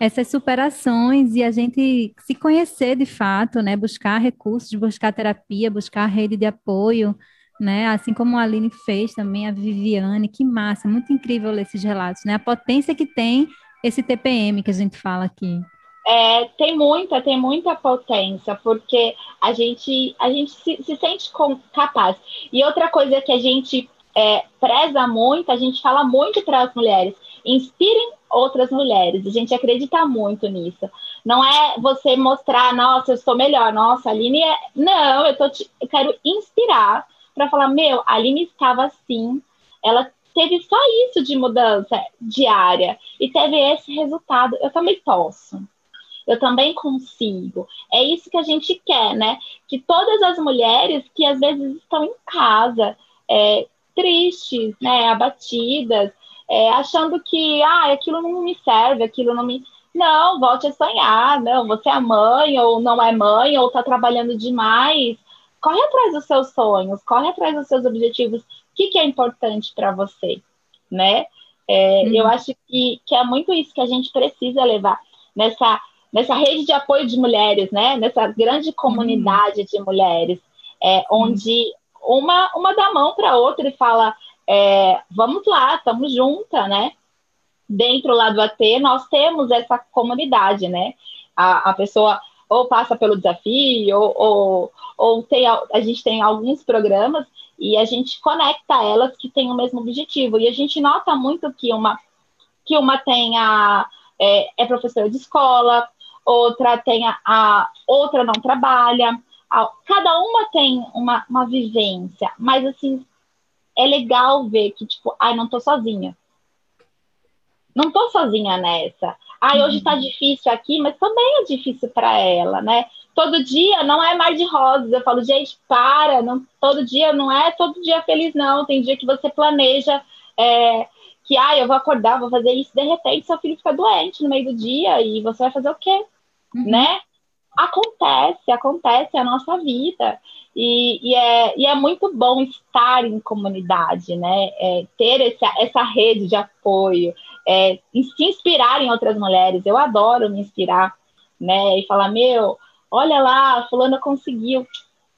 essas superações e a gente se conhecer de fato, né? Buscar recursos, buscar terapia, buscar rede de apoio, né? Assim como a Aline fez também, a Viviane. Que massa, muito incrível ler esses relatos, né? A potência que tem esse TPM que a gente fala aqui. É, tem muita, tem muita potência, porque a gente, a gente se, se sente com, capaz. E outra coisa que a gente é, preza muito, a gente fala muito para as mulheres, inspirem outras mulheres, a gente acredita muito nisso. Não é você mostrar, nossa, eu sou melhor, nossa, a Aline é. Não, eu, tô te... eu quero inspirar para falar, meu, a Aline estava assim, ela teve só isso de mudança diária e teve esse resultado. Eu também posso eu também consigo. É isso que a gente quer, né? Que todas as mulheres que às vezes estão em casa, é, tristes, né, abatidas, é, achando que ah, aquilo não me serve, aquilo não me. Não, volte a sonhar, não, você é mãe, ou não é mãe, ou está trabalhando demais. Corre atrás dos seus sonhos, corre atrás dos seus objetivos. O que, que é importante para você, né? É, Eu uhum. acho que, que é muito isso que a gente precisa levar nessa nessa rede de apoio de mulheres, né? Nessa grande comunidade uhum. de mulheres, é, onde uma, uma dá a mão para outra e fala: é, vamos lá, estamos juntas, né? Dentro lá do AT, nós temos essa comunidade, né? A, a pessoa ou passa pelo desafio, ou, ou, ou tem, a gente tem alguns programas e a gente conecta elas que têm o mesmo objetivo. E a gente nota muito que uma, que uma tem a, é, é professora de escola, outra tem a, a outra não trabalha. A, cada uma tem uma, uma vivência, mas assim, é legal ver que, tipo, ai, não tô sozinha. Não tô sozinha nessa. Ai, hoje tá uhum. difícil aqui, mas também é difícil para ela, né? Todo dia não é mar de rosas. Eu falo, gente, para, não, todo dia não é todo dia feliz, não. Tem dia que você planeja é, que, ah, eu vou acordar, vou fazer isso, de repente seu filho fica doente no meio do dia e você vai fazer o quê? uhum. né? Acontece, acontece a nossa vida. E, e, é, e é muito bom estar em comunidade, né? É, ter essa, essa rede de apoio, é, se inspirar em outras mulheres. Eu adoro me inspirar, né? E falar, meu, olha lá, fulana conseguiu,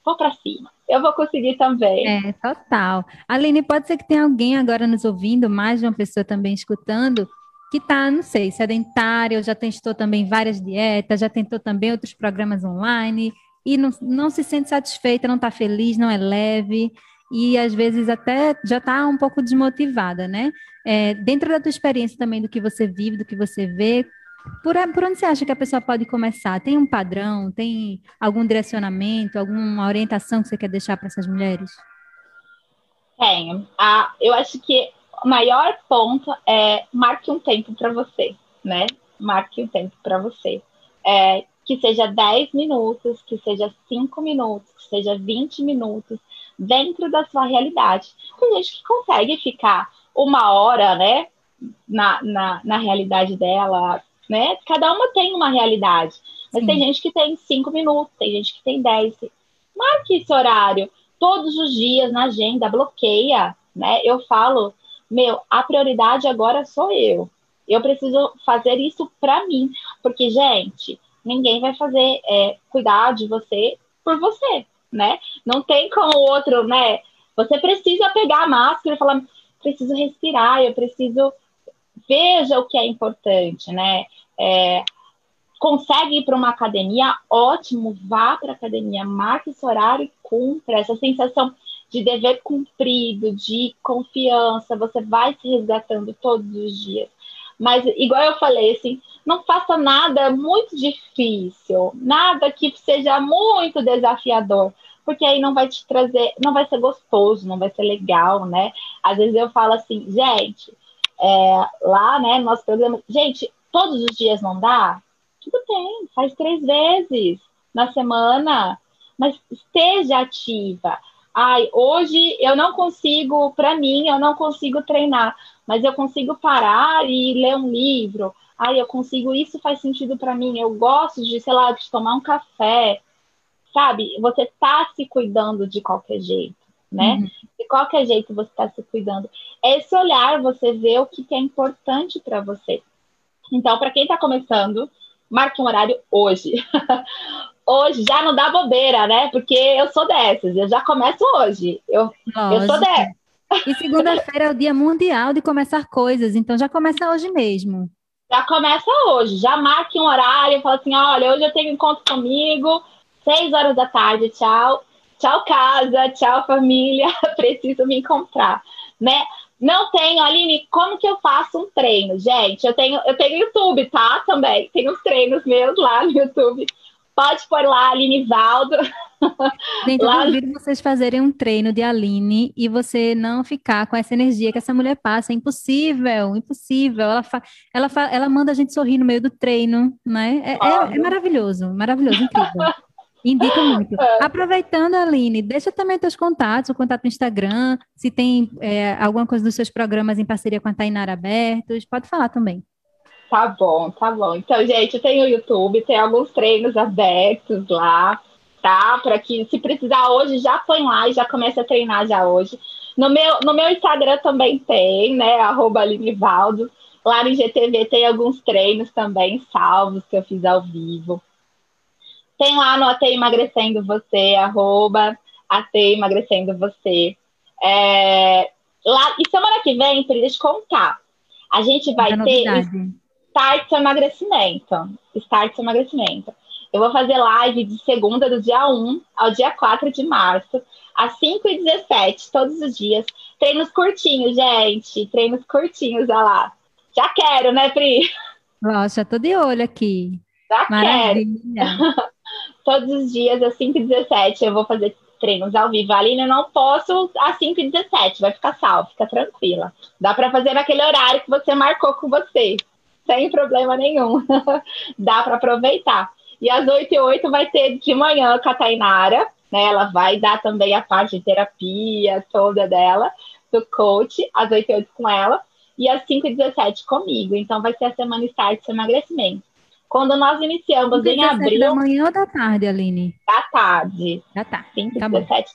vou para cima. Eu vou conseguir também. É, total. Aline, pode ser que tenha alguém agora nos ouvindo, mais de uma pessoa também escutando, que está, não sei, sedentária, ou já testou também várias dietas, já tentou também outros programas online e não, não se sente satisfeita, não está feliz, não é leve e às vezes até já está um pouco desmotivada, né? É, dentro da tua experiência também do que você vive, do que você vê, por, por onde você acha que a pessoa pode começar? Tem um padrão? Tem algum direcionamento, alguma orientação que você quer deixar para essas mulheres? Tenho. Ah, eu acho que maior ponto é marque um tempo para você, né? Marque um tempo para você. É, que seja 10 minutos, que seja 5 minutos, que seja 20 minutos, dentro da sua realidade. Tem gente que consegue ficar uma hora, né, na, na, na realidade dela, né? Cada uma tem uma realidade. Mas Sim. tem gente que tem 5 minutos, tem gente que tem 10. Marque esse horário todos os dias na agenda, bloqueia, né? Eu falo meu, a prioridade agora sou eu. Eu preciso fazer isso para mim, porque gente, ninguém vai fazer é, cuidar de você por você, né? Não tem como o outro, né? Você precisa pegar a máscara e falar, preciso respirar, eu preciso veja o que é importante, né? É, consegue ir para uma academia, ótimo, vá para academia, marque esse horário e cumpra essa sensação de dever cumprido, de confiança, você vai se resgatando todos os dias. Mas, igual eu falei, assim, não faça nada muito difícil, nada que seja muito desafiador, porque aí não vai te trazer, não vai ser gostoso, não vai ser legal, né? Às vezes eu falo assim, gente, é, lá, né, no nosso programa, gente, todos os dias não dá? Tudo bem, faz três vezes na semana, mas esteja ativa. Ai, hoje eu não consigo, para mim, eu não consigo treinar, mas eu consigo parar e ler um livro. Ai, eu consigo, isso faz sentido para mim. Eu gosto de, sei lá, de tomar um café. Sabe? Você tá se cuidando de qualquer jeito, né? Uhum. De qualquer jeito você está se cuidando. Esse olhar, você vê o que, que é importante para você. Então, para quem está começando, marque um horário hoje. hoje já não dá bobeira, né? Porque eu sou dessas, eu já começo hoje. Eu, eu sou dessas. E segunda-feira é o dia mundial de começar coisas, então já começa hoje mesmo. Já começa hoje, já marque um horário, fala assim, olha, hoje eu tenho encontro comigo, seis horas da tarde, tchau. Tchau, casa, tchau, família, preciso me encontrar, né? Não tenho, Aline, como que eu faço um treino? Gente, eu tenho, eu tenho YouTube, tá? Também. Tem uns treinos meus lá no YouTube. Pode pôr lá, Aline Valdo. Gente, lá... eu duvido vocês fazerem um treino de Aline e você não ficar com essa energia que essa mulher passa. É impossível, impossível. Ela, fa... ela, fa... ela manda a gente sorrir no meio do treino, né? É, é, é maravilhoso, maravilhoso, incrível. Indica muito. É. Aproveitando, Aline, deixa também teus contatos, o contato no Instagram, se tem é, alguma coisa dos seus programas em parceria com a Tainara abertos, pode falar também. Tá bom, tá bom. Então, gente, eu tenho o YouTube, tem alguns treinos abertos lá, tá? Para que, se precisar hoje, já põe lá e já começa a treinar já hoje. No meu, no meu Instagram também tem, né? Arroba. Lá no GTV tem alguns treinos também salvos que eu fiz ao vivo. Tem lá no AT Emagrecendo Você, arroba AT Emagrecendo Você. É, lá, e semana que vem, deixa eu contar. A gente vai ter Start Emagrecimento. Start Emagrecimento. Eu vou fazer live de segunda, do dia 1 ao dia 4 de março, às 5 e 17 todos os dias. Treinos curtinhos, gente. Treinos curtinhos, olha lá. Já quero, né, Pri? Nossa, tô de olho aqui. Já Maravilha. quero. todos os dias às 5 e 17 eu vou fazer treinos ao vivo. Aline, eu não posso às 5 e 17 vai ficar salvo, fica tranquila. Dá para fazer naquele horário que você marcou com você, sem problema nenhum. Dá para aproveitar. E às 8 e 8 vai ter de manhã com a Tainara, né? Ela vai dar também a parte de terapia toda dela, do coach, às 8 e 8 com ela, e às 5 e 17 comigo. Então vai ser a semana start de emagrecimento. Quando nós iniciamos em abril. Da manhã ou da tarde, Aline? Da tarde. Da tarde. 5 tá 17.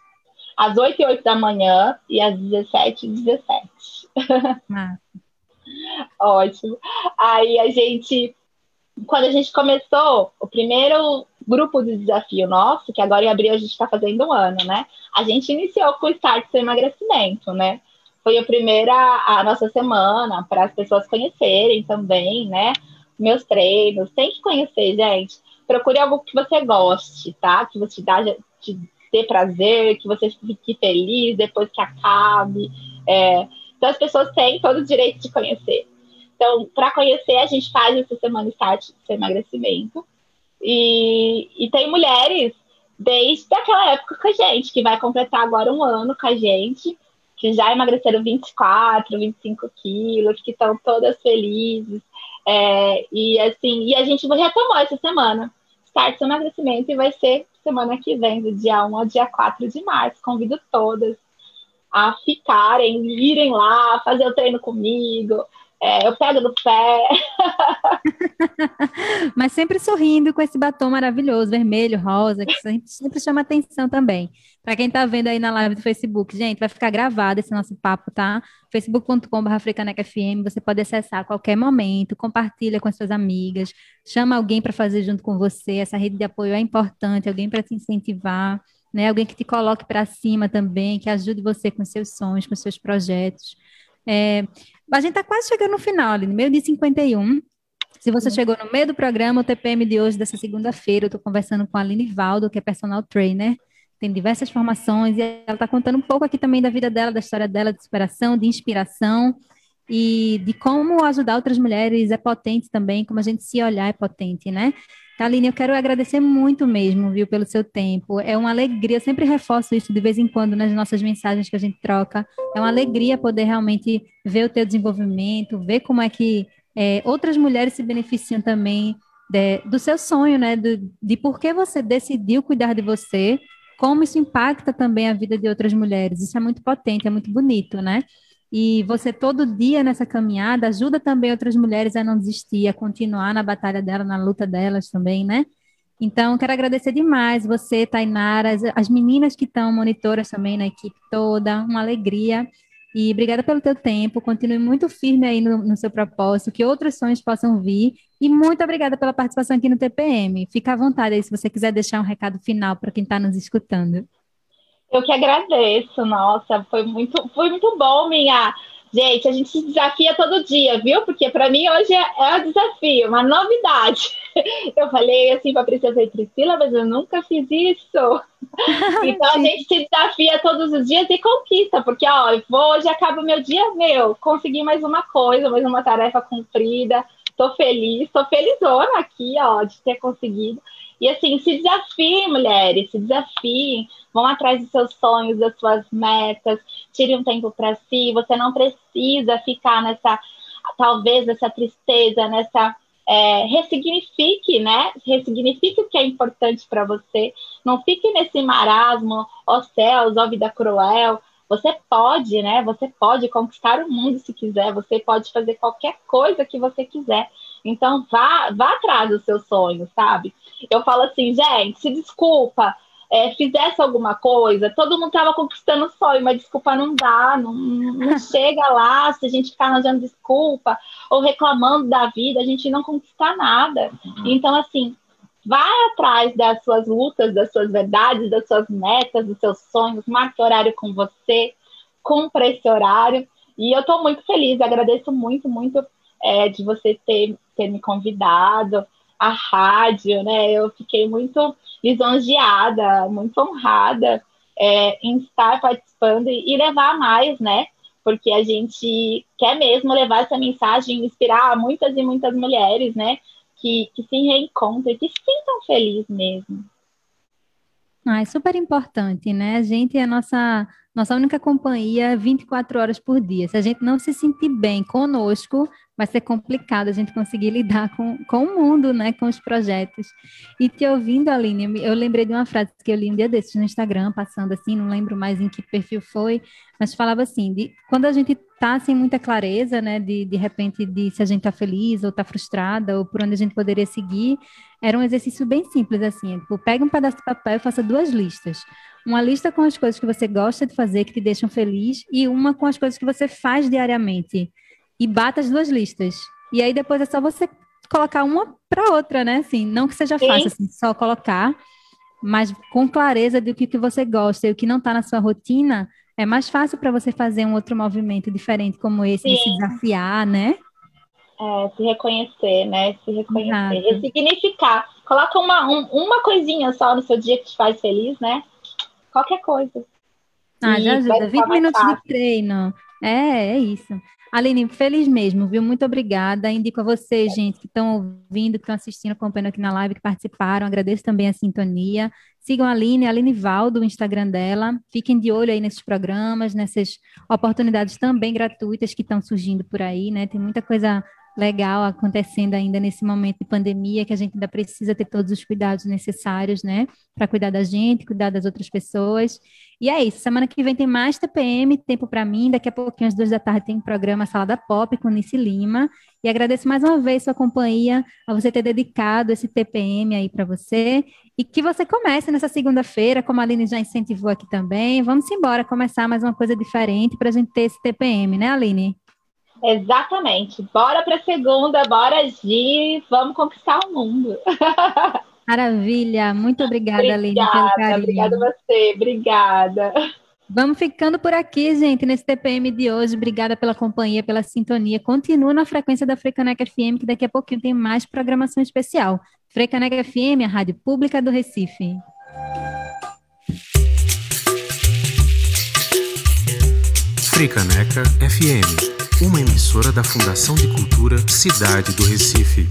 Às 8 e 8 da manhã e às 17 e 17. Ah. Ótimo. Aí a gente, quando a gente começou, o primeiro grupo de desafio nosso, que agora em abril a gente está fazendo um ano, né? A gente iniciou com o Start Seu Emagrecimento, né? Foi a primeira, a nossa semana, para as pessoas conhecerem também, né? Meus treinos. Tem que conhecer, gente. Procure algo que você goste, tá? Que você dá, te dê prazer, que você fique feliz depois que acabe. É, então, as pessoas têm todo o direito de conhecer. Então, para conhecer, a gente faz essa semana start de emagrecimento. E, e tem mulheres desde aquela época com a gente, que vai completar agora um ano com a gente, que já emagreceram 24, 25 quilos, que estão todas felizes, é, e assim, e a gente retomou essa semana. Start seu emagrecimento e vai ser semana que vem, do dia 1 ao dia 4 de março. Convido todas a ficarem, irem lá, fazer o treino comigo. É, eu pego no pé. Mas sempre sorrindo com esse batom maravilhoso, vermelho, rosa, que sempre, sempre chama atenção também. Para quem está vendo aí na live do Facebook, gente, vai ficar gravado esse nosso papo, tá? facebook.com.br você pode acessar a qualquer momento, compartilha com as suas amigas, chama alguém para fazer junto com você, essa rede de apoio é importante, alguém para te incentivar, né? Alguém que te coloque para cima também, que ajude você com seus sonhos, com seus projetos. É, a gente está quase chegando no final, ali, no meio de 51. Se você chegou no meio do programa, o TPM de hoje, dessa segunda-feira, eu estou conversando com a Aline Valdo, que é personal trainer, tem diversas formações, e ela está contando um pouco aqui também da vida dela, da história dela, de superação, de inspiração, e de como ajudar outras mulheres é potente também, como a gente se olhar é potente, né? Taline, eu quero agradecer muito mesmo, viu, pelo seu tempo. É uma alegria, sempre reforço isso de vez em quando nas nossas mensagens que a gente troca. É uma alegria poder realmente ver o teu desenvolvimento, ver como é que é, outras mulheres se beneficiam também de, do seu sonho, né? De por que você decidiu cuidar de você, como isso impacta também a vida de outras mulheres. Isso é muito potente, é muito bonito, né? E você todo dia nessa caminhada ajuda também outras mulheres a não desistir, a continuar na batalha dela, na luta delas também, né? Então, quero agradecer demais você, Tainara, as, as meninas que estão monitoras também na equipe toda, uma alegria. E obrigada pelo teu tempo, continue muito firme aí no, no seu propósito, que outros sonhos possam vir. E muito obrigada pela participação aqui no TPM. Fica à vontade aí se você quiser deixar um recado final para quem está nos escutando. Eu que agradeço, nossa, foi muito, foi muito bom, minha. Gente, a gente se desafia todo dia, viu? Porque para mim hoje é, é um desafio, uma novidade. Eu falei assim para a Princesa e Priscila, mas eu nunca fiz isso. Então a gente se desafia todos os dias e conquista, porque ó, eu vou, hoje acaba o meu dia, meu, consegui mais uma coisa, mais uma tarefa cumprida. Tô feliz, tô felizona aqui, ó, de ter conseguido. E assim, se desafiem, mulheres, se desafiem, vão atrás dos seus sonhos, das suas metas, tire um tempo para si. Você não precisa ficar nessa, talvez, nessa tristeza, nessa. É, ressignifique, né? Ressignifique o que é importante para você. Não fique nesse marasmo, ó céus, ó vida cruel. Você pode, né? Você pode conquistar o mundo se quiser. Você pode fazer qualquer coisa que você quiser. Então, vá, vá atrás dos seus sonhos, sabe? Eu falo assim, gente, se desculpa, é, fizesse alguma coisa, todo mundo estava conquistando o sonho, mas desculpa não dá, não, não chega lá se a gente ficar arranjando desculpa ou reclamando da vida, a gente não conquista nada. Uhum. Então, assim, vai atrás das suas lutas, das suas verdades, das suas metas, dos seus sonhos, marque horário com você, cumpra esse horário. E eu estou muito feliz, agradeço muito, muito é, de você ter, ter me convidado a rádio, né? Eu fiquei muito lisonjeada, muito honrada é, em estar participando e levar mais, né? Porque a gente quer mesmo levar essa mensagem, inspirar muitas e muitas mulheres, né? Que, que se reencontrem, que se sintam felizes mesmo. Ah, é super importante, né? A gente é a nossa, nossa única companhia 24 horas por dia. Se a gente não se sentir bem conosco, vai ser complicado a gente conseguir lidar com, com o mundo, né, com os projetos. E te ouvindo, Aline, eu lembrei de uma frase que eu li um dia desses no Instagram, passando assim, não lembro mais em que perfil foi, mas falava assim, de, quando a gente está sem muita clareza, né, de, de repente, de se a gente está feliz ou está frustrada, ou por onde a gente poderia seguir, era um exercício bem simples, assim, tipo, pega um pedaço de papel e faça duas listas. Uma lista com as coisas que você gosta de fazer, que te deixam feliz, e uma com as coisas que você faz diariamente e bata as duas listas. E aí depois é só você colocar uma para outra, né? Assim, não que seja Sim. fácil, assim, só colocar, mas com clareza do que, que você gosta e o que não está na sua rotina, é mais fácil para você fazer um outro movimento diferente como esse, Sim. de se desafiar, né? É, se reconhecer, né? Se reconhecer, Exato. ressignificar. Coloca uma, um, uma coisinha só no seu dia que te faz feliz, né? Qualquer coisa. Ah, e já ajuda. 20 minutos fácil. de treino. É, é isso. Aline, feliz mesmo, viu? Muito obrigada. Indico a vocês, gente, que estão ouvindo, que estão assistindo, acompanhando aqui na live, que participaram. Agradeço também a sintonia. Sigam a Aline, a Aline Valdo, o Instagram dela. Fiquem de olho aí nesses programas, nessas oportunidades também gratuitas que estão surgindo por aí, né? Tem muita coisa legal acontecendo ainda nesse momento de pandemia, que a gente ainda precisa ter todos os cuidados necessários, né, para cuidar da gente, cuidar das outras pessoas. E é isso, semana que vem tem mais TPM, tempo para mim, daqui a pouquinho às duas da tarde tem programa Salada Pop com Nice Lima, e agradeço mais uma vez sua companhia, a você ter dedicado esse TPM aí para você, e que você comece nessa segunda-feira, como a Aline já incentivou aqui também, vamos embora começar mais uma coisa diferente para a gente ter esse TPM, né, Aline? Exatamente. Bora para segunda, bora agir, vamos conquistar o mundo. Maravilha, muito obrigada, obrigada Aline, pelo carinho. Obrigada a você, obrigada. Vamos ficando por aqui, gente, nesse TPM de hoje. Obrigada pela companhia, pela sintonia. Continua na frequência da Frecaneca FM, que daqui a pouquinho tem mais programação especial. Frecaneca FM, a rádio pública do Recife. Frecaneca FM uma emissora da Fundação de Cultura Cidade do Recife.